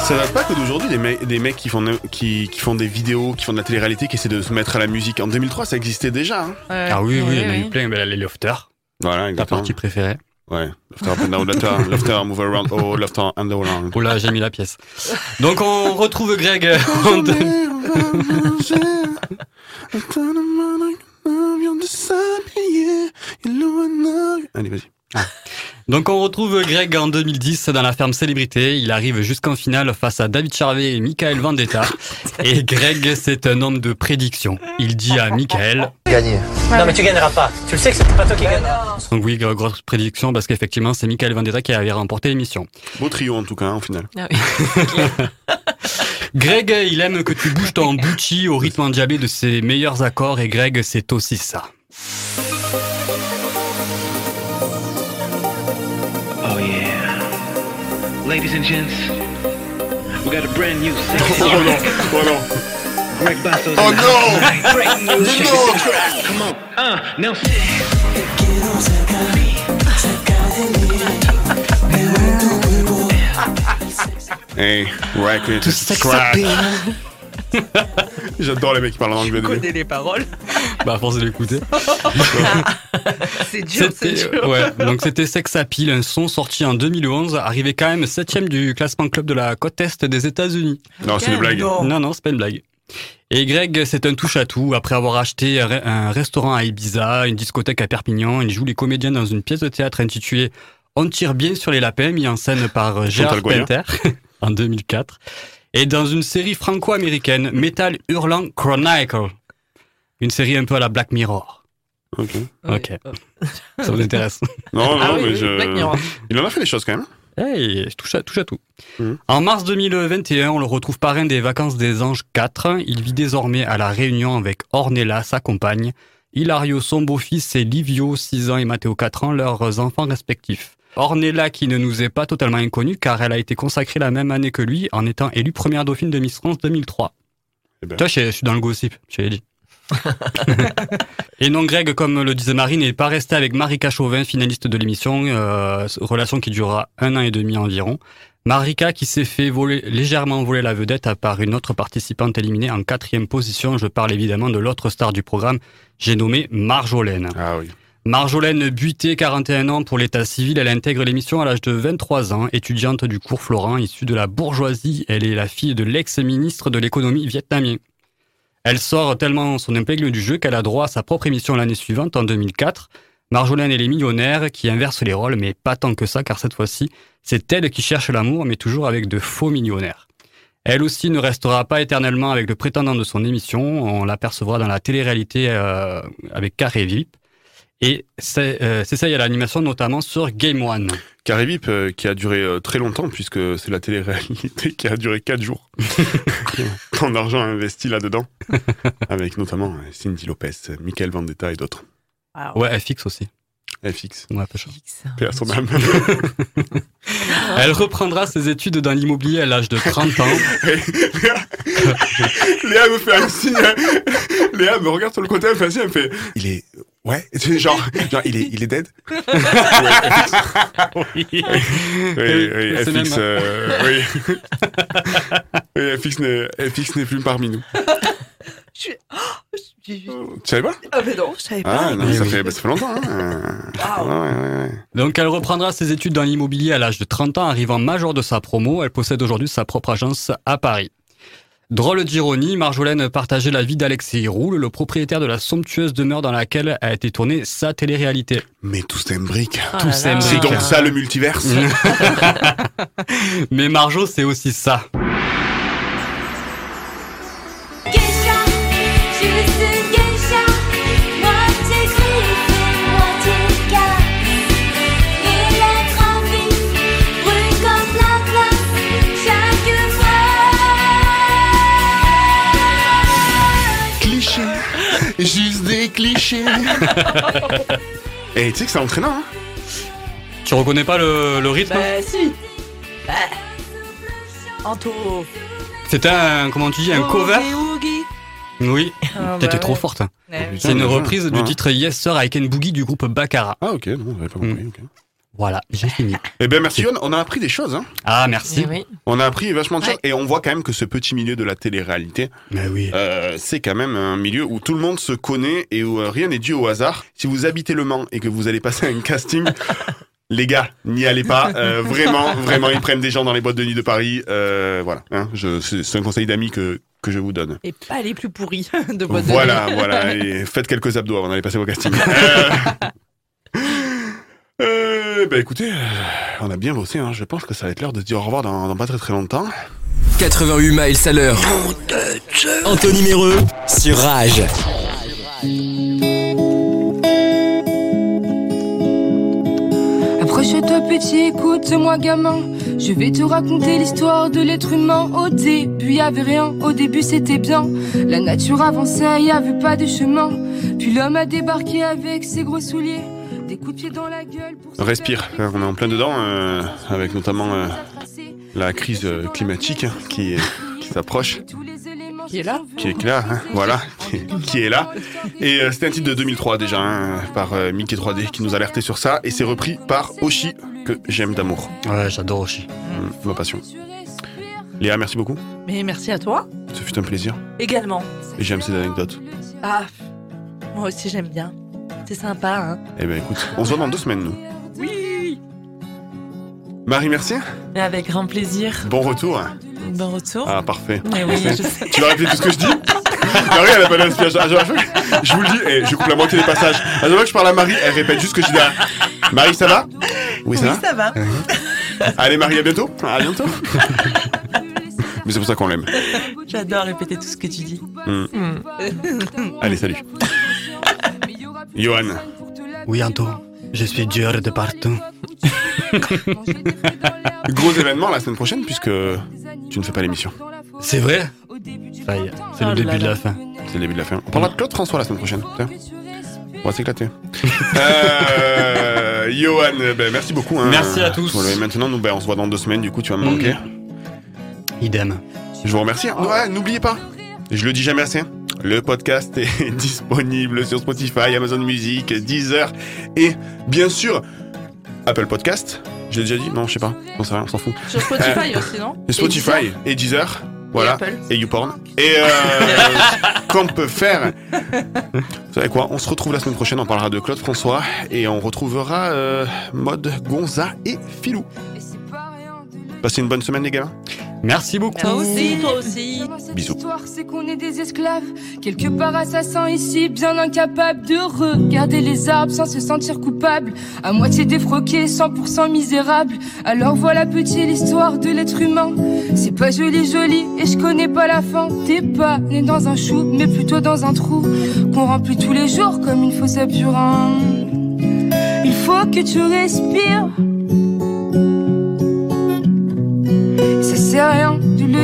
Ça date pas que d'aujourd'hui, des, mecs- des mecs qui font, qui, qui font des vidéos, qui font de la télé-réalité, qui essaient de se mettre à la musique. En 2003, ça existait déjà. Hein. Ah oui, oui, il y en a eu plein, mais les lofters. Voilà, Ta partie préférée. Ouais, Lofter up and down, Lofter, Lofter move around, oh, Lofter and. Oh là, j'ai mis la pièce. Donc on retrouve Greg en deux- Allez, vas-y. Donc on retrouve Greg en 2010 dans la ferme célébrité. Il arrive jusqu'en finale face à David Charvet et Michael Vendetta. Et Greg, c'est un homme de prédiction. Il dit à Michael. Gagner. Non, mais tu gagneras pas. Tu le sais que c'est pas toi qui gagne. Donc oui, grosse prédiction parce qu'effectivement c'est Michael Vendetta qui avait remporté l'émission. Beau trio en tout cas, hein, au final. Ah oui. Greg, il aime que tu bouges ton bouchi au rythme endiablé de ses meilleurs accords et Greg, c'est aussi ça. Ladies and gents, we got a brand new sexy Oh non, oh non. Greg Basso's Oh in the no! house tonight. Great new No! sexy track. Come on. Uh, now sit. Hey, record Tout sex crack. appeal. J'adore les mecs qui parlent en anglais. Tu connais les paroles. Bah à force de l'écouter. C'est dur, c'est dur. ouais, donc c'était Sex Appeal, un son sorti en 2011, arrivé quand même septième du classement club de la côte est des États-Unis. Non, c'est une blague. Non. Non, non, c'est pas une blague. Et Greg, c'est un touche-à-tout. Après avoir acheté un re- un restaurant à Ibiza, une discothèque à Perpignan, il joue les comédiens dans une pièce de théâtre intitulée On tire bien sur les lapins, mis en scène par Gérard. Pinter en 2004. Et dans une série franco-américaine, Metal Hurlant Chronicle. Une série un peu à la Black Mirror. Ok. Ok. Ça vous intéresse Non, non, Ah oui, mais oui, je. Black Mirror. Il en a fait des choses quand même. Hey, touche à, touche à tout. Mhm. En mars 2021, on le retrouve parrain des vacances des Anges 4. Il vit désormais à La Réunion avec Ornella, sa compagne, Hilario, son beau-fils, et Livio, 6 ans, et Matteo, 4 ans, leurs enfants respectifs. Ornella qui ne nous est pas totalement inconnue car elle a été consacrée la même année que lui en étant élue première dauphine de Miss France 2003. Eh ben. Toi, je, je suis dans le gossip, je l'ai dit. Et non, Greg, comme le disait Marie, n'est pas resté avec Marika Chauvin, finaliste de l'émission, euh, relation qui durera un an et demi environ. Marika qui s'est fait voler, légèrement voler la vedette par une autre participante éliminée en quatrième position. Je parle évidemment de l'autre star du programme, j'ai nommé Marjolaine. Ah oui. Marjolaine Buté, 41 ans pour l'état civil, elle intègre l'émission à l'âge de 23 ans, étudiante du cours Florent, issue de la bourgeoisie. Elle est la fille de l'ex-ministre de l'économie vietnamien. Elle sort tellement son épingle du jeu qu'elle a droit à sa propre émission l'année suivante, en 2004. Marjolaine et les millionnaires qui inversent les rôles, mais pas tant que ça, car cette fois-ci, c'est elle qui cherche l'amour, mais toujours avec de faux millionnaires. Elle aussi ne restera pas éternellement avec le prétendant de son émission, on l'apercevra dans la télé-réalité euh, avec Carré Vip. Et c'est euh, c'est ça, il y a l'animation notamment sur Game One. Carré VIP euh, qui a duré euh, très longtemps puisque c'est la télé-réalité qui a duré 4 jours. Tant d'argent investi là-dedans. Avec notamment euh, Cindy Lopez, Michael Vendetta et d'autres. Ouais, FX aussi. FX. Ouais, pas cher. Elle reprendra ses études dans l'immobilier à l'âge de 30 ans. Léa me fait un signe. Léa me regarde sur le côté, elle me fait un signe, elle me fait. Il est. Ouais, c'est genre, genre il, est, il est dead? Ouais, oui. Oui, oui, FX. euh, oui. oui, FX n'est FX n'est plus parmi nous. Je suis. Oh, je suis- Tu savais pas? Ah, mais non, je savais pas. Ah, non, ça, oui. fait, bah, ça fait longtemps. Hein. Waouh. Ouais, ouais, ouais. Donc elle reprendra ses études dans l'immobilier à l'âge de 30 ans, arrivant major de sa promo. Elle possède aujourd'hui sa propre agence à Paris. Drôle d'ironie, Marjolaine partageait la vie d'Alexis Roule, le propriétaire de la somptueuse demeure dans laquelle a été tournée sa télé-réalité. Mais tout s'imbrique. Ah Tout s'imbrique. C'est donc ça le multiverse? Mais Marjo, c'est aussi ça. Des clichés. Et tu sais que c'est entraînant, hein? Tu reconnais pas le, le rythme? Bah, si. Bah. Anto. C'était un, comment tu dis, un cover? Oogie, oogie. Oui, Ah, t'étais bah trop ouais. forte. Eh. C'est une Putain, reprise ouais. du titre Yes Sir avec Ken Boogie du groupe Baccara. Ah, ok, non, j'avais pas compris. ok. Voilà, j'ai fini. Eh bien, merci, Yoann. On a appris des choses. Hein. Ah, merci. Eh oui. On a appris vachement de Ouais. choses. Et on voit quand même que ce petit milieu de la télé-réalité, Mais oui. euh, c'est quand même un milieu où tout le monde se connaît et où euh, rien n'est dû au hasard. Si vous habitez Le Mans et que vous allez passer un casting, les gars, n'y allez pas. Euh, vraiment, vraiment, ils prennent des gens dans les boîtes de nuit de Paris. Euh, voilà, hein, je- c'est un conseil d'amis que, que je vous donne. Et pas les plus pourris de boîte de Voilà, nuit. voilà. Et faites quelques abdos avant d'aller passer vos castings. Euh, euh, bah écoutez, euh, on a bien bossé. Hein. Je pense que ça va être l'heure de se dire au revoir dans, dans pas très très longtemps. 88 miles à l'heure. Anthony Méreux sur Rage. Approche-toi petit, écoute-moi gamin. Je vais te raconter l'histoire de l'être humain. Au début, y avait rien, au début c'était bien. La nature avançait, y avait pas de chemin. Puis l'homme a débarqué avec ses gros souliers. Des coups de pied dans la gueule pour se Respire, hein, on est en plein dedans, euh, avec notamment euh, la crise euh, climatique hein, qui, s'approche, Qui est là qui est là, hein, voilà, qui, qui est là. Et euh, c'était un titre de 2003 déjà, hein, par euh, Mickey 3D qui nous alertait sur ça, et c'est repris par Oshi, que j'aime d'amour. Ouais, j'adore Oshi. Mmh, ma passion. Léa, merci beaucoup, Mais merci à toi ce fut un plaisir, également. et j'aime ces anecdotes. Ah, moi aussi j'aime bien. C'est sympa, hein. Eh ben écoute, on se voit dans deux semaines, nous. Oui. Marie, merci, avec grand plaisir. bon retour. Bon retour. Ah, parfait. Mais oui, Parfait. je sais. Tu vas répéter tout ce que je dis Marie, elle a pas d'inspiration. À que- Je vous le dis, et je coupe la moitié des passages. À chaque fois que je parle à Marie, elle répète juste ce que je dis derrière. Marie, ça va Oui, ça va ça va. Allez, Marie, à bientôt. À bientôt. Mais c'est pour ça qu'on l'aime. J'adore répéter tout ce que tu dis. Hmm. Hmm. Allez, salut. Johan. Oui, Anto, je suis dur de partout. Gros événement la semaine prochaine, puisque tu ne fais pas l'émission. C'est vrai Ça y est, c'est le début de la fin. C'est le début de la fin. On parlera de Claude François la semaine prochaine. Tiens. On va s'éclater. Euh, Johan, ben, merci beaucoup. hein. Merci à tous. Voilà, et maintenant, nous, ben, on se voit dans deux semaines. Du coup, tu vas me manquer. Idem. Je vous remercie. Ouais, n'oubliez pas, je le dis jamais assez, le podcast est disponible sur Spotify, Amazon Music, Deezer et bien sûr Apple Podcast. J'ai déjà dit Non, je sais pas. On s'en fout. Sur Spotify Euh, aussi, non et Spotify et Deezer. Voilà. Apple. Et YouPorn. Et euh, qu'on peut faire. Vous savez quoi On se retrouve la semaine prochaine. On parlera de Claude François et on retrouvera euh, Mode Gonza et Filou. Passez une bonne semaine, les gars. Merci beaucoup. Toi aussi, toi aussi. Bisous. L'histoire, c'est qu'on est des esclaves, quelque part assassins ici, bien incapables de regarder les arbres sans se sentir coupables, à moitié défroqués, 100% misérables. Alors voilà petit l'histoire de l'être humain. C'est pas joli joli et je connais pas la fin. T'es pas né dans un chou, mais plutôt dans un trou qu'on remplit tous les jours comme une fosse à. Il faut que tu respires.